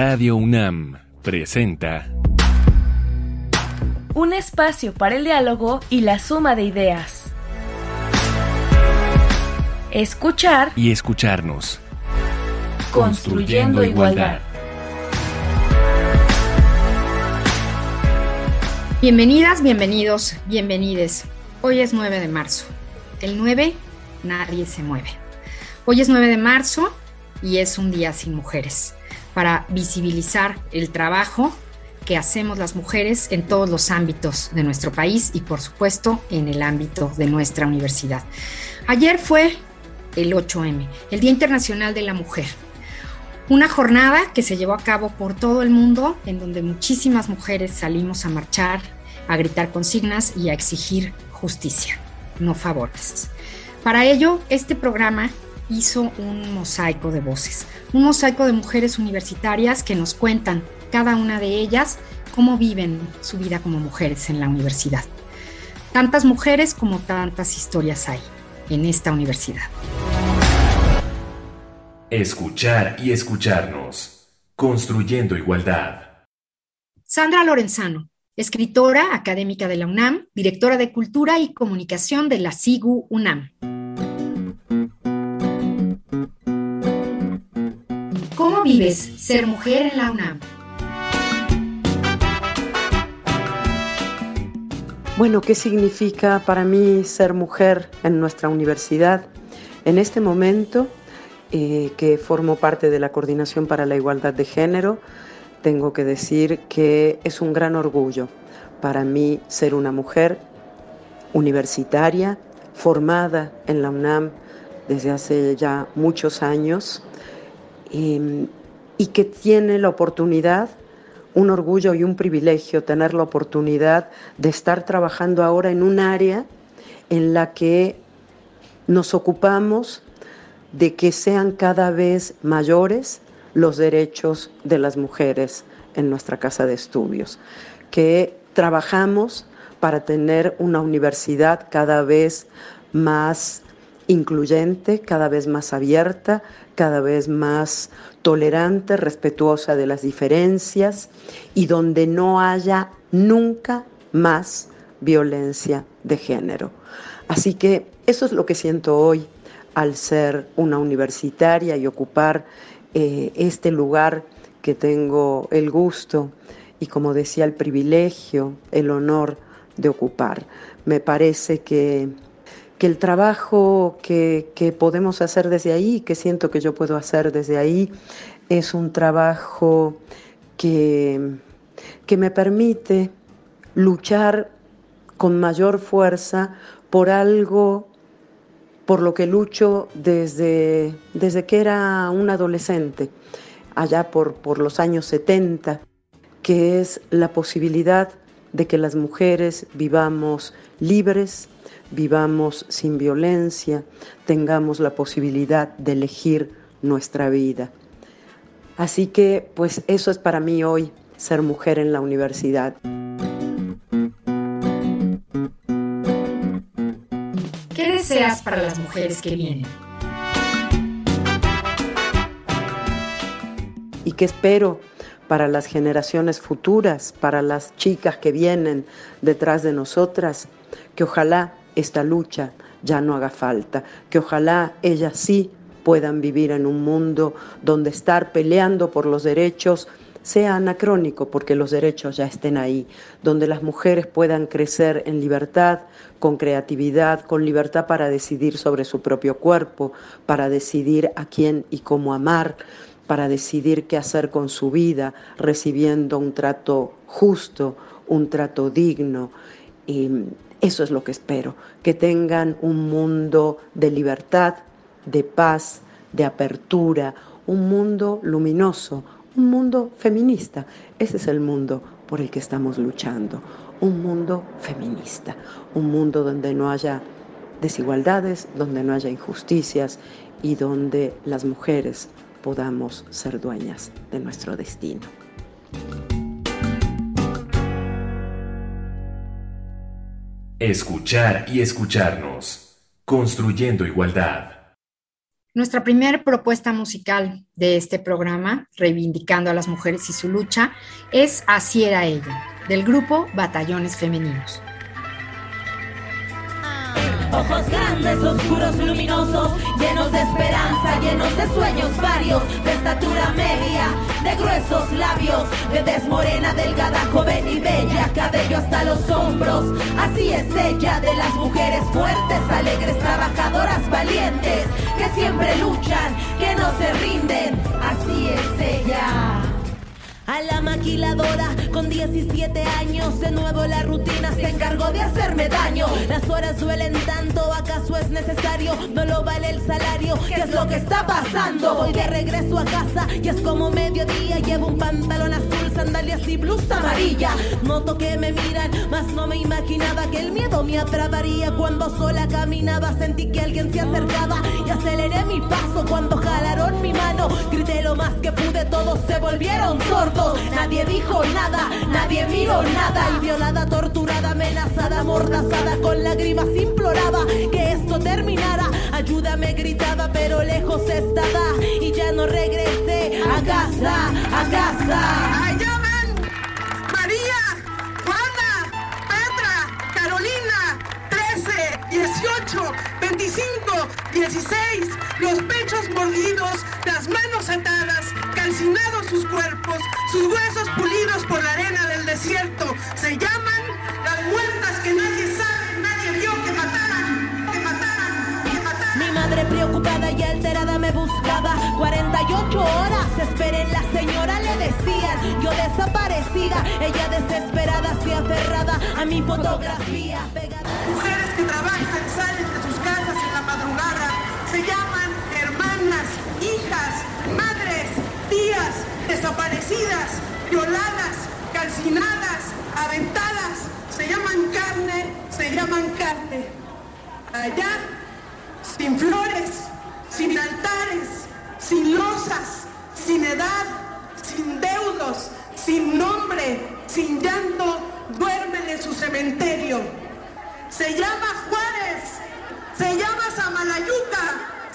Radio UNAM presenta Un espacio para el diálogo y la suma de ideas. Escuchar y escucharnos. Construyendo igualdad. Bienvenidas, bienvenidos, bienvenides. Hoy es 9 de marzo. El 9, nadie se mueve. Hoy es 9 de marzo y es un día sin mujeres para visibilizar el trabajo que hacemos las mujeres en todos los ámbitos de nuestro país y por supuesto en el ámbito de nuestra universidad. Ayer fue el 8M, el Día Internacional de la Mujer. Una jornada que se llevó a cabo por todo el mundo, en donde muchísimas mujeres salimos a marchar, a gritar consignas y a exigir justicia, no favores. Para ello, este programa hizo un mosaico de voces, un mosaico de mujeres universitarias que nos cuentan, cada una de ellas, cómo viven su vida como mujeres en la universidad. Tantas mujeres como tantas historias hay en esta universidad. Escuchar y escucharnos. Construyendo igualdad. Sandra Lorenzano, escritora académica de la UNAM, directora de Cultura y Comunicación de la SIGU UNAM. Ser mujer en la UNAM? Bueno, ¿qué significa para mí ser mujer en nuestra universidad? En este momento, eh, que formo parte de la Coordinación para la Igualdad de Género, tengo que decir que es un gran orgullo para mí ser una mujer universitaria, formada en la UNAM desde hace ya muchos años em, y que tiene la oportunidad un orgullo y un privilegio tener la oportunidad de estar trabajando ahora en un área en la que nos ocupamos de que sean cada vez mayores los derechos de las mujeres en nuestra casa de estudios, que trabajamos para tener una universidad cada vez más incluyente, cada vez más abierta, cada vez más tolerante, respetuosa de las diferencias y donde no haya nunca más violencia de género. Así que eso es lo que siento hoy al ser una universitaria y ocupar eh, este lugar que tengo el gusto y como decía el privilegio, el honor de ocupar. Me parece que que el trabajo que, podemos hacer desde ahí, que siento que yo puedo hacer desde ahí, es un trabajo que, que me permite luchar con mayor fuerza por algo por lo que lucho desde, desde que era un adolescente, allá por, por los años 70, que es la posibilidad de que las mujeres vivamos libres, vivamos sin violencia, tengamos la posibilidad de elegir nuestra vida. Así que, pues eso es para mí hoy, ser mujer en la universidad. ¿Qué deseas para las mujeres que vienen? ¿Y qué espero para las generaciones futuras, para las chicas que vienen detrás de nosotras? Que ojalá esta lucha ya no haga falta, que ojalá ellas sí puedan vivir en un mundo donde estar peleando por los derechos sea anacrónico porque los derechos ya estén ahí, donde las mujeres puedan crecer en libertad, con creatividad, con libertad para decidir sobre su propio cuerpo, para decidir a quién y cómo amar, para decidir qué hacer con su vida, recibiendo un trato justo, un trato digno. Eso es lo que espero, que tengan un mundo de libertad, de paz, de apertura, un mundo luminoso, un mundo feminista. Ese es el mundo por el que estamos luchando, un mundo feminista, un mundo donde no haya desigualdades, donde no haya injusticias y donde las mujeres podamos ser dueñas de nuestro destino. Escuchar y escucharnos. Construyendo igualdad. Nuestra primera propuesta musical de este programa, reivindicando a las mujeres y su lucha, es Así era ella, del grupo Batallones Femeninos. Ojos grandes, oscuros, luminosos, llenos de esperanza, llenos de sueños varios, de estatura media, de gruesos labios, de desmorena, delgada, joven y bella, cabello hasta los hombros. Así es ella, de las mujeres fuertes, alegres, trabajadoras, valientes, que siempre luchan, que no se rinden. Así es ella. A la maquiladora con 17 años, de nuevo la rutina se encargó de hacerme daño. Las horas duelen tanto, ¿acaso es necesario? No lo vale el salario, ¿qué es lo que está pasando? Voy de regreso a casa y es como mediodía. Llevo un pantalón azul, sandalias y blusa amarilla. Noto que me miran, mas no me imaginaba que el miedo me atraparía. Cuando sola caminaba, sentí que alguien se acercaba y aceleré mi paso cuando jalaron mi mano. Grité lo más que pude, todos se volvieron sordos. Nadie dijo nada, nadie miró nada. Y violada, torturada, amenazada, mordazada, con lágrimas imploraba que esto terminara. Ayúdame, gritaba, pero lejos estaba. Y ya no regresé a casa, a casa. 18, 25, 16, los pechos mordidos, las manos atadas, calcinados sus cuerpos, sus huesos pulidos por la arena del desierto. Se llaman las muertas que nadie sabe, nadie vio que mataran, que mataran, que mataran. Mi madre preocupada y alterada me buscaba. 48 horas esperen, la señora le decían. Yo desaparecida, ella desesperada, se aferrada a mi fotografía. Mujeres que trabajan, salen de sus casas en la madrugada, se llaman hermanas, hijas, madres, tías, desaparecidas, violadas, calcinadas, aventadas, se llaman carne, se llaman carne. Allá, sin flores,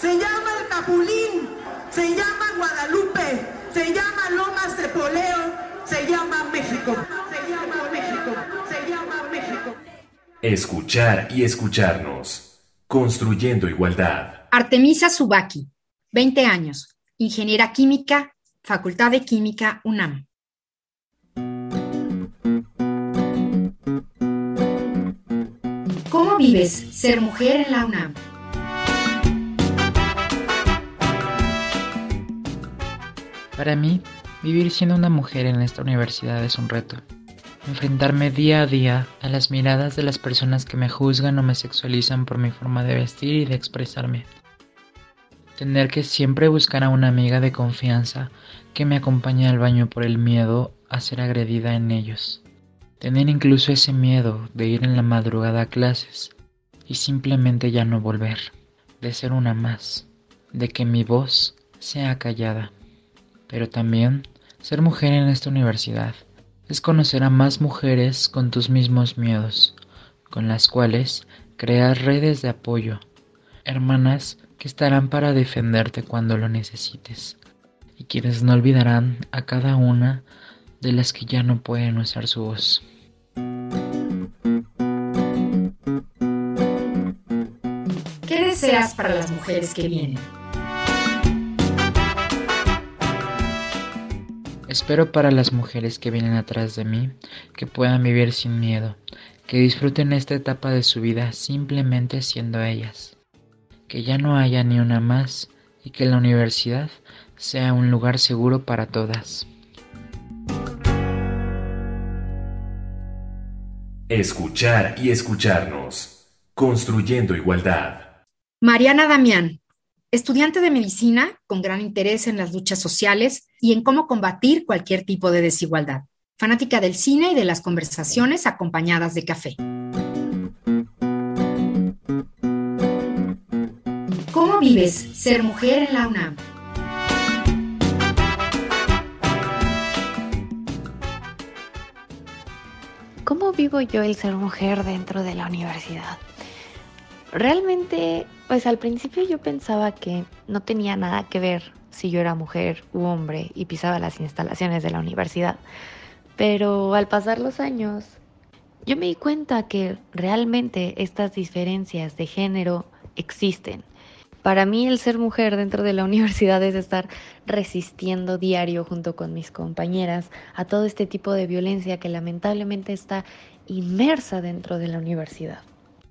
se llama El Capulín, se llama Guadalupe, se llama Lomas de Poleo, se llama México, se llama México, se llama México. Escuchar y escucharnos. Construyendo igualdad. Artemisa Subaki, 20 años, ingeniera química, Facultad de Química UNAM. ¿Cómo vives ser mujer en la UNAM? Para mí, vivir siendo una mujer en esta universidad es un reto. Enfrentarme día a día a las miradas de las personas que me juzgan o me sexualizan por mi forma de vestir y de expresarme. Tener que siempre buscar a una amiga de confianza que me acompañe al baño por el miedo a ser agredida en ellos. Tener incluso ese miedo de ir en la madrugada a clases y simplemente ya no volver, de ser una más, de que mi voz sea callada. Pero también ser mujer en esta universidad es conocer a más mujeres con tus mismos miedos, con las cuales crear redes de apoyo, hermanas que estarán para defenderte cuando lo necesites, y quienes no olvidarán a cada una de las que ya no pueden usar su voz. ¿Qué deseas para las mujeres que vienen? Espero para las mujeres que vienen atrás de mí que puedan vivir sin miedo, que disfruten esta etapa de su vida simplemente siendo ellas, que ya no haya ni una más y que la universidad sea un lugar seguro para todas. Escuchar y escucharnos. Construyendo igualdad. Mariana Damián, estudiante de medicina con gran interés en las luchas sociales y en cómo combatir cualquier tipo de desigualdad. Fanática del cine y de las conversaciones acompañadas de café. ¿Cómo vives ser mujer en la UNAM? ¿Cómo vivo yo el ser mujer dentro de la universidad? Realmente, pues al principio yo pensaba que no tenía nada que ver si yo era mujer u hombre y pisaba las instalaciones de la universidad. Pero al pasar los años, yo me di cuenta que realmente estas diferencias de género existen. Para mí el ser mujer dentro de la universidad es estar resistiendo diario junto con mis compañeras a todo este tipo de violencia que lamentablemente está inmersa dentro de la universidad.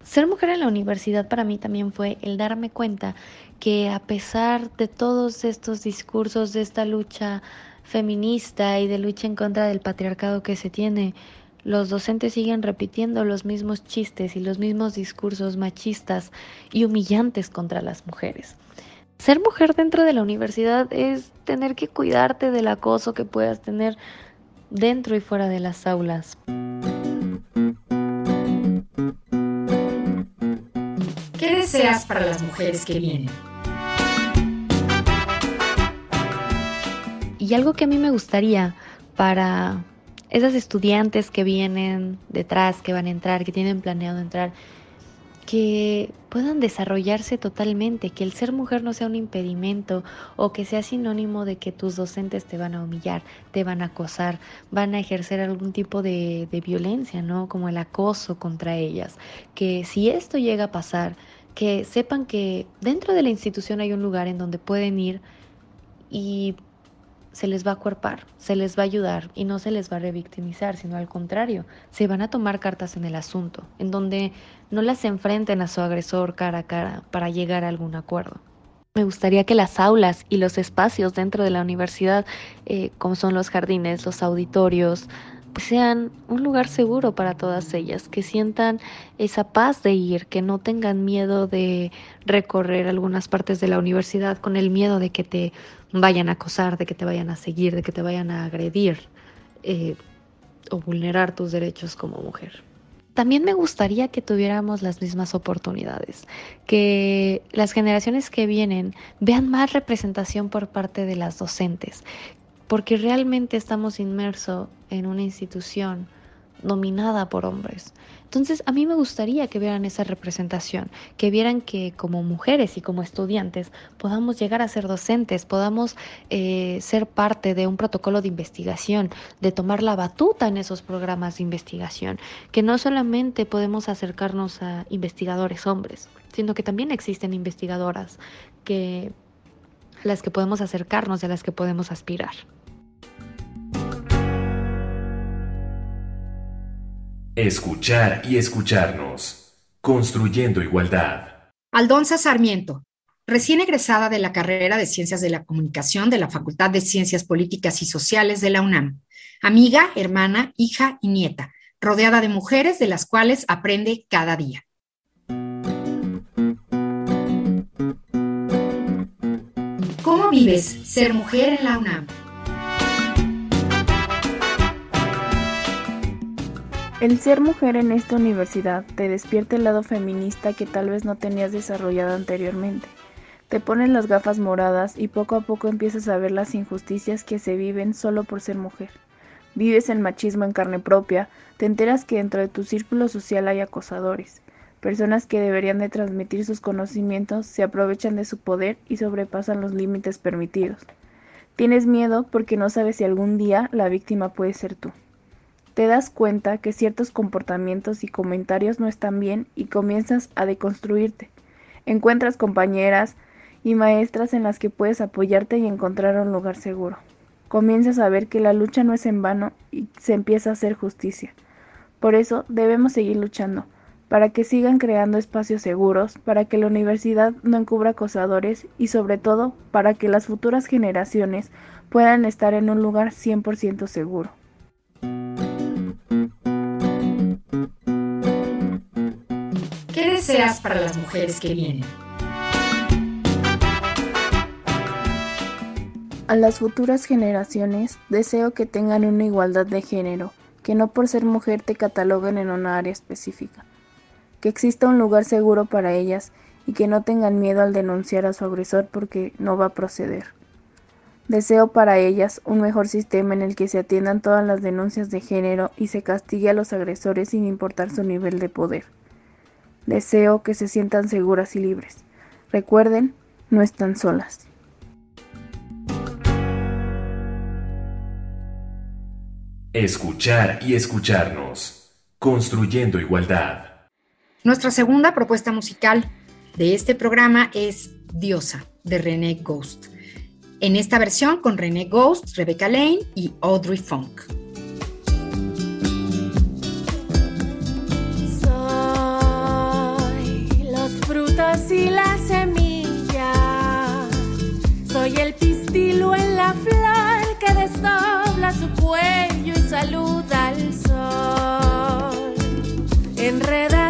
Ser mujer en la universidad para mí también fue el darme cuenta que a pesar de todos estos discursos de esta lucha feminista y de lucha en contra del patriarcado que se tiene, los docentes siguen repitiendo los mismos chistes y los mismos discursos machistas y humillantes contra las mujeres. Ser mujer dentro de la universidad es tener que cuidarte del acoso que puedas tener dentro y fuera de las aulas. ¿Qué deseas para las mujeres que vienen? Y algo que a mí me gustaría para esas estudiantes que vienen detrás, que van a entrar, que tienen planeado entrar, que puedan desarrollarse totalmente, que el ser mujer no sea un impedimento o que sea sinónimo de que tus docentes te van a humillar, te van a acosar, van a ejercer algún tipo de violencia, ¿no? Como el acoso contra ellas. Que si esto llega a pasar, que sepan que dentro de la institución hay un lugar en donde pueden ir y se les va a cuerpar, se les va a ayudar y no se les va a revictimizar, sino al contrario, se van a tomar cartas en el asunto, en donde no las enfrenten a su agresor cara a cara para llegar a algún acuerdo. Me gustaría que las aulas y los espacios dentro de la universidad, eh, como son los jardines, los auditorios, sean un lugar seguro para todas ellas, que sientan esa paz de ir, que no tengan miedo de recorrer algunas partes de la universidad con el miedo de que te vayan a acosar, de que te vayan a seguir, de que te vayan a agredir eh, o vulnerar tus derechos como mujer. También me gustaría que tuviéramos las mismas oportunidades, que las generaciones que vienen vean más representación por parte de las docentes, porque realmente estamos inmersos en una institución dominada por hombres. Entonces, a mí me gustaría que vieran esa representación, que vieran que como mujeres y como estudiantes podamos llegar a ser docentes, podamos eh, ser parte de un protocolo de investigación, de tomar la batuta en esos programas de investigación, que no solamente podemos acercarnos a investigadores hombres, sino que también existen investigadoras que a las que podemos acercarnos y a las que podemos aspirar. Escuchar y escucharnos. Construyendo igualdad. Aldonza Sarmiento, recién egresada de la carrera de Ciencias de la Comunicación de la Facultad de Ciencias Políticas y Sociales de la UNAM. Amiga, hermana, hija y nieta, rodeada de mujeres de las cuales aprende cada día. ¿Cómo vives ser mujer en la UNAM? El ser mujer en esta universidad te despierta el lado feminista que tal vez no tenías desarrollado anteriormente. Te ponen las gafas moradas y poco a poco empiezas a ver las injusticias que se viven solo por ser mujer. Vives el machismo en carne propia, te enteras que dentro de tu círculo social hay acosadores. Personas que deberían de transmitir sus conocimientos se aprovechan de su poder y sobrepasan los límites permitidos. Tienes miedo porque no sabes si algún día la víctima puede ser tú te das cuenta que ciertos comportamientos y comentarios no están bien y comienzas a deconstruirte. Encuentras compañeras y maestras en las que puedes apoyarte y encontrar un lugar seguro. Comienzas a ver que la lucha no es en vano y se empieza a hacer justicia. Por eso debemos seguir luchando, para que sigan creando espacios seguros, para que la universidad no encubra acosadores y sobre todo para que las futuras generaciones puedan estar en un lugar 100% seguro. Para las mujeres que vienen? A las futuras generaciones deseo que tengan una igualdad de género, que no por ser mujer te cataloguen en una área específica, que exista un lugar seguro para ellas y que no tengan miedo al denunciar a su agresor porque no va a proceder. Deseo para ellas un mejor sistema en el que se atiendan todas las denuncias de género y se castigue a los agresores sin importar su nivel de poder. Deseo que se sientan seguras y libres. Recuerden, no están solas. Escuchar y escucharnos. Construyendo igualdad. Nuestra segunda propuesta musical de este programa es Diosa, de René Ghost. En esta versión con René Ghost, Rebecca Lane y Audrey Funk. Y la semilla. Soy el pistilo en la flor que desdobla su cuello y saluda al sol. Enredadera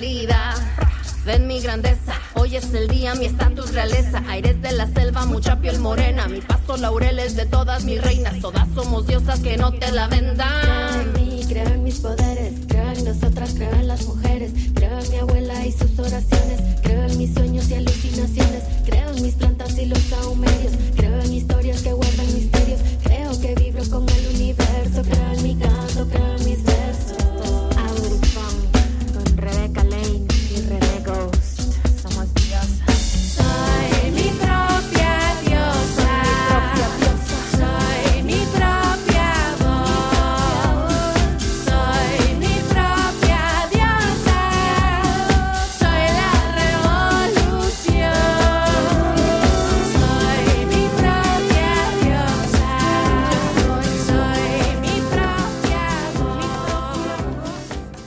salida. Fe en mi grandeza. Hoy es el día, mi estatus realeza. Aires de la selva, mucha piel morena. Mi paso laureles de todas mis reinas. Todas somos diosas que no te la vendan. Creo en mí, creo mis poderes, creo en nosotras, creo las mujeres, creo mi abuela y sus oraciones, creo mis sueños y alucinaciones, creo mis plantas y los sahumerios, creo en historias que guardan misterios, creo que vibro con el universo, creo en mi canto, creo en mis versos.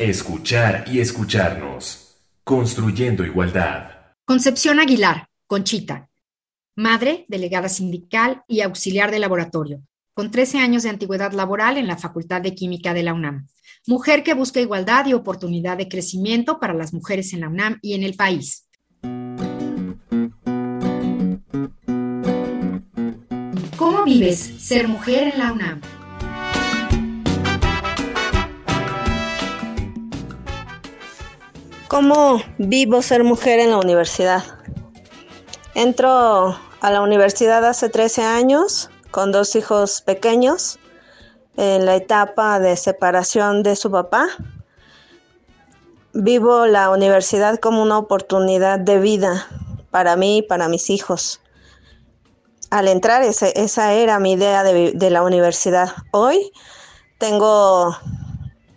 Escuchar y escucharnos. Construyendo igualdad. Concepción Aguilar, Conchita. Madre, delegada sindical y auxiliar de laboratorio, con 13 años de antigüedad laboral en la Facultad de Química de la UNAM. Mujer que busca igualdad y oportunidad de crecimiento para las mujeres en la UNAM y en el país. ¿Cómo vives ser mujer en la UNAM? ¿Cómo vivo ser mujer en la universidad? Entro a la universidad hace 13 años con dos hijos pequeños en la etapa de separación de su papá. Vivo la universidad como una oportunidad de vida para mí y para mis hijos. Al entrar, esa era mi idea de, la universidad. Hoy tengo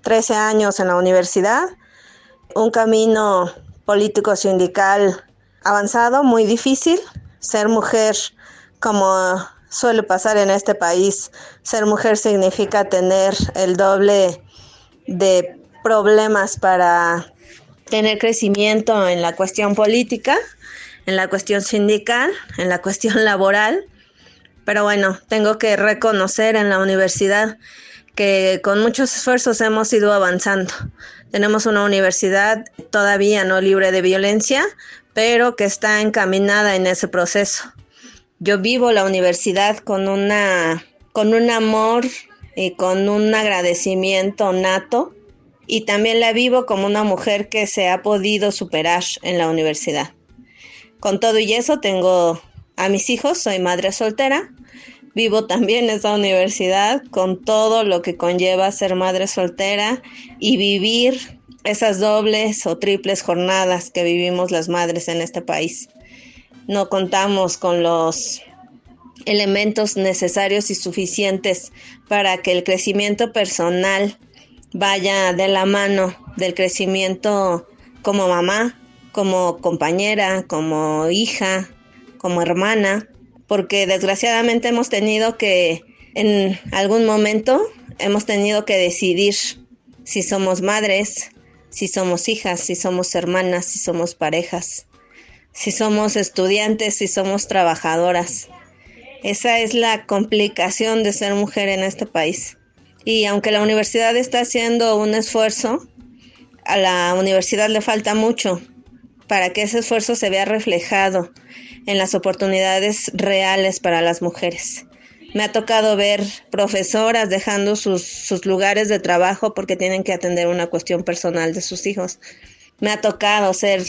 13 años en la universidad, un camino político sindical avanzado, muy difícil. Ser mujer, como suele pasar en este país, ser mujer significa tener el doble de problemas para tener crecimiento en la cuestión política, en la cuestión sindical, en la cuestión laboral. Pero bueno, tengo que reconocer en la universidad que con muchos esfuerzos hemos ido avanzando. Tenemos una universidad todavía no libre de violencia, pero que está encaminada en ese proceso. Yo vivo la universidad con una con un amor y con un agradecimiento nato y también la vivo como una mujer que se ha podido superar en la universidad. Con todo y eso tengo a mis hijos, soy madre soltera, vivo también esa universidad con todo lo que conlleva ser madre soltera y vivir esas dobles o triples jornadas que vivimos las madres en este país. No contamos con los elementos necesarios y suficientes para que el crecimiento personal vaya de la mano del crecimiento como mamá, como compañera, como hija, como hermana, porque desgraciadamente hemos tenido que, en algún momento, hemos tenido que decidir si somos madres, si somos hijas, si somos hermanas, si somos parejas, si somos estudiantes, si somos trabajadoras. Esa es la complicación de ser mujer en este país. Y aunque la universidad está haciendo un esfuerzo, a la universidad le falta mucho para que ese esfuerzo se vea reflejado en las oportunidades reales para las mujeres. Me ha tocado ver profesoras dejando sus, sus, lugares de trabajo porque tienen que atender una cuestión personal de sus hijos. Me ha tocado ser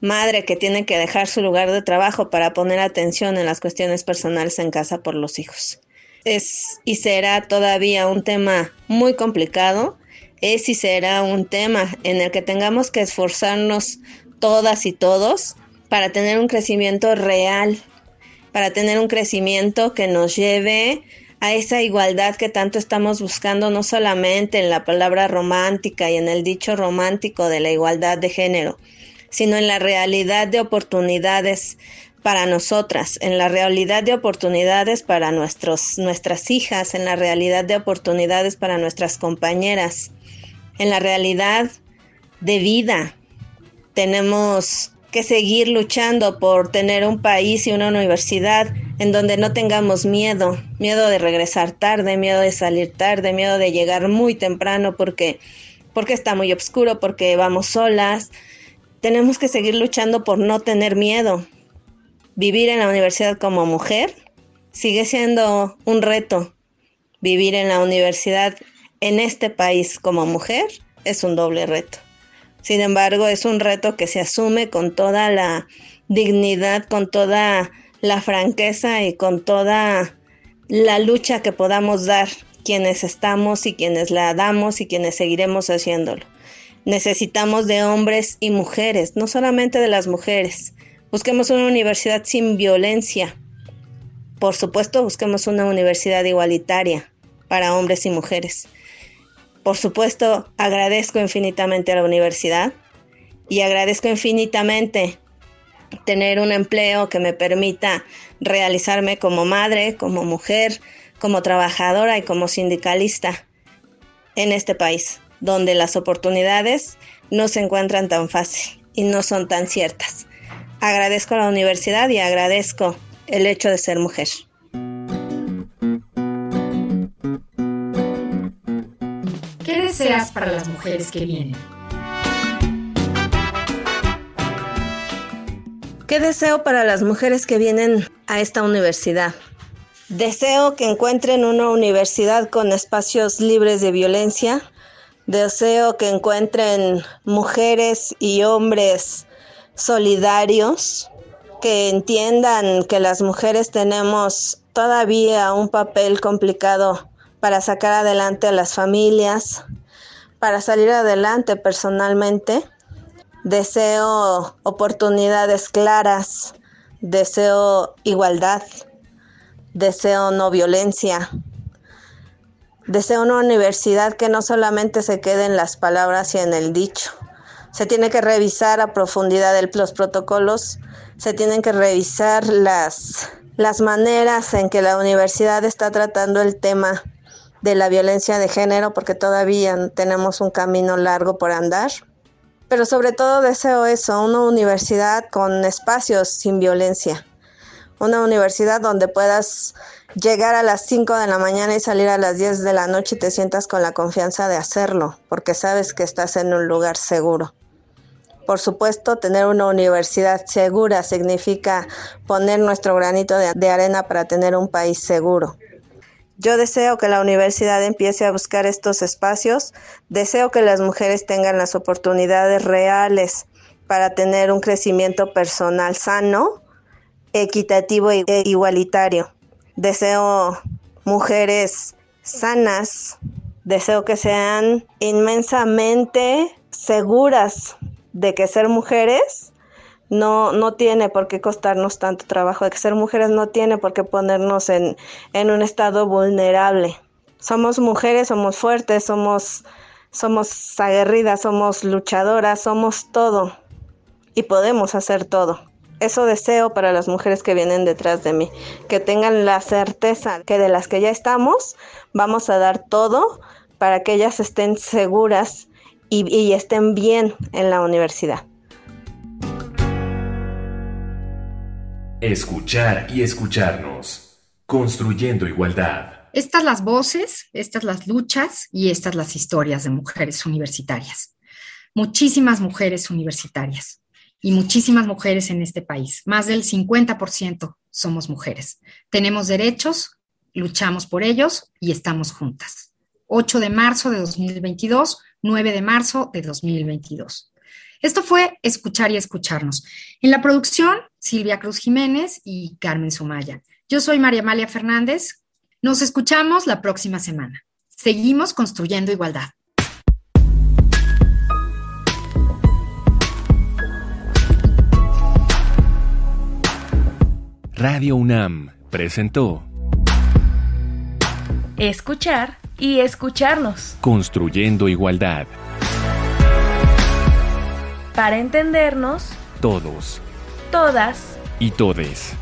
madre que tiene que dejar su lugar de trabajo para poner atención en las cuestiones personales en casa por los hijos. Es y será todavía un tema muy complicado, es y será un tema en el que tengamos que esforzarnos todas y todos para tener un crecimiento real, para tener un crecimiento que nos lleve a esa igualdad que tanto estamos buscando, no solamente en la palabra romántica y en el dicho romántico de la igualdad de género, sino en la realidad de oportunidades para nosotras, en la realidad de oportunidades para nuestros, nuestras hijas, en la realidad de oportunidades para nuestras compañeras, en la realidad de vida, tenemos que seguir luchando por tener un país y una universidad en donde no tengamos miedo, miedo de regresar tarde, miedo de salir tarde, miedo de llegar muy temprano porque porque está muy oscuro, porque vamos solas. Tenemos que seguir luchando por no tener miedo. Vivir en la universidad como mujer sigue siendo un reto. Vivir en la universidad en este país como mujer es un doble reto. Sin embargo, es un reto que se asume con toda la dignidad, con toda la franqueza y con toda la lucha que podamos dar quienes estamos y quienes la damos y quienes seguiremos haciéndolo. Necesitamos de hombres y mujeres, no solamente de las mujeres. Busquemos una universidad sin violencia. Por supuesto, busquemos una universidad igualitaria para hombres y mujeres. Por supuesto, agradezco infinitamente a la universidad y agradezco infinitamente tener un empleo que me permita realizarme como madre, como mujer, como trabajadora y como sindicalista en este país, donde las oportunidades no se encuentran tan fácil y no son tan ciertas. Agradezco a la universidad y agradezco el hecho de ser mujer. Deseas para las mujeres que vienen? ¿Qué deseo para las mujeres que vienen a esta universidad? Deseo que encuentren una universidad con espacios libres de violencia. Deseo que encuentren mujeres y hombres solidarios. que entiendan que las mujeres tenemos todavía un papel complicado para sacar adelante a las familias, para salir adelante personalmente. Deseo oportunidades claras, deseo igualdad, deseo no violencia, deseo una universidad que no solamente se quede en las palabras y en el dicho. Se tiene que revisar a profundidad los protocolos, se tienen que revisar las, las maneras en que la universidad está tratando el tema de la violencia de género, porque todavía tenemos un camino largo por andar. Pero sobre todo deseo eso, una universidad con espacios sin violencia, una universidad donde puedas llegar a las 5 de la mañana y salir a las 10 de la noche y te sientas con la confianza de hacerlo, porque sabes que estás en un lugar seguro. Por supuesto, tener una universidad segura significa poner nuestro granito de, arena para tener un país seguro. Yo deseo que la universidad empiece a buscar estos espacios, deseo que las mujeres tengan las oportunidades reales para tener un crecimiento personal sano, equitativo e igualitario. Deseo mujeres sanas, deseo que sean inmensamente seguras de que ser mujeres no, no tiene por qué costarnos tanto trabajo, de que ser mujeres no tiene por qué ponernos en, en un estado vulnerable. Somos mujeres, somos fuertes, somos, somos aguerridas, somos luchadoras, somos todo y podemos hacer todo. Eso deseo para las mujeres que vienen detrás de mí, que tengan la certeza que de las que ya estamos, vamos a dar todo para que ellas estén seguras y, estén bien en la universidad. Escuchar y escucharnos, construyendo igualdad. Estas las voces, estas las luchas y estas las historias de mujeres universitarias. Muchísimas mujeres universitarias y muchísimas mujeres en este país. Más del 50% somos mujeres. Tenemos derechos, luchamos por ellos y estamos juntas. 8 de marzo de 2022 9 de marzo de 2022. Esto fue Escuchar y Escucharnos. En la producción, Silvia Cruz Jiménez y Carmen Sumaya. Yo soy María Amalia Fernández. Nos escuchamos la próxima semana. Seguimos construyendo igualdad. Radio UNAM presentó Escuchar y escucharnos. Construyendo igualdad. Para entendernos. Todos. Todas. Y todes.